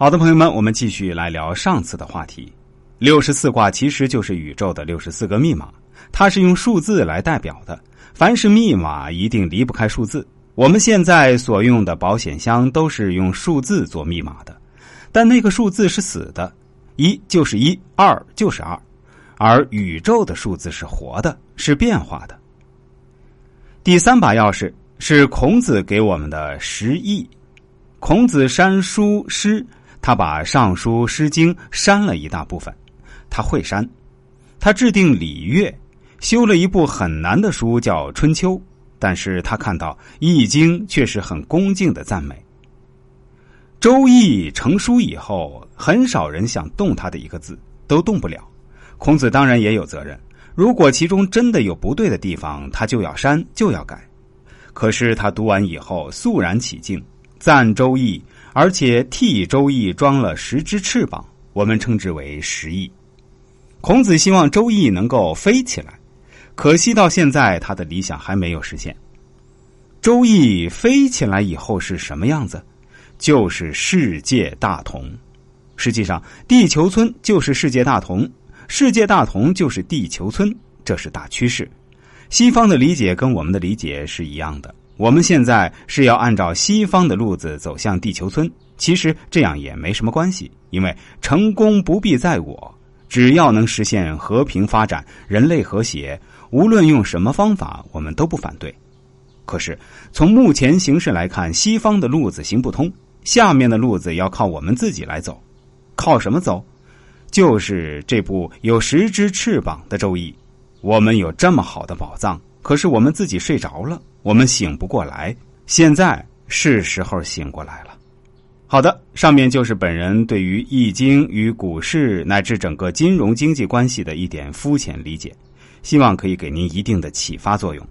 好的，朋友们，我们继续来聊上次的话题。六十四卦其实就是宇宙的六十四个密码，它是用数字来代表的。凡是密码，一定离不开数字。我们现在所用的保险箱都是用数字做密码的，但那个数字是死的，一就是一，二就是二，而宇宙的数字是活的，是变化的。第三把钥匙是孔子给我们的十亿。孔子删书诗。他把《尚书》《诗经》删了一大部分，他会删。他制定礼乐，修了一部很难的书，叫《春秋》。但是他看到《易经》却是很恭敬的赞美。《周易》成书以后，很少人想动他的一个字，都动不了。孔子当然也有责任，如果其中真的有不对的地方，他就要删，就要改。可是他读完以后，肃然起敬，赞《周易》。而且替周易装了十只翅膀，我们称之为十翼。孔子希望周易能够飞起来，可惜到现在他的理想还没有实现。周易飞起来以后是什么样子？就是世界大同。实际上，地球村就是世界大同，世界大同就是地球村，这是大趋势。西方的理解跟我们的理解是一样的。我们现在是要按照西方的路子走向地球村，其实这样也没什么关系，因为成功不必在我，只要能实现和平发展、人类和谐，无论用什么方法，我们都不反对。可是从目前形势来看，西方的路子行不通，下面的路子要靠我们自己来走，靠什么走？就是这部有十只翅膀的《周易》，我们有这么好的宝藏。可是我们自己睡着了，我们醒不过来。现在是时候醒过来了。好的，上面就是本人对于《易经》与股市乃至整个金融经济关系的一点肤浅理解，希望可以给您一定的启发作用。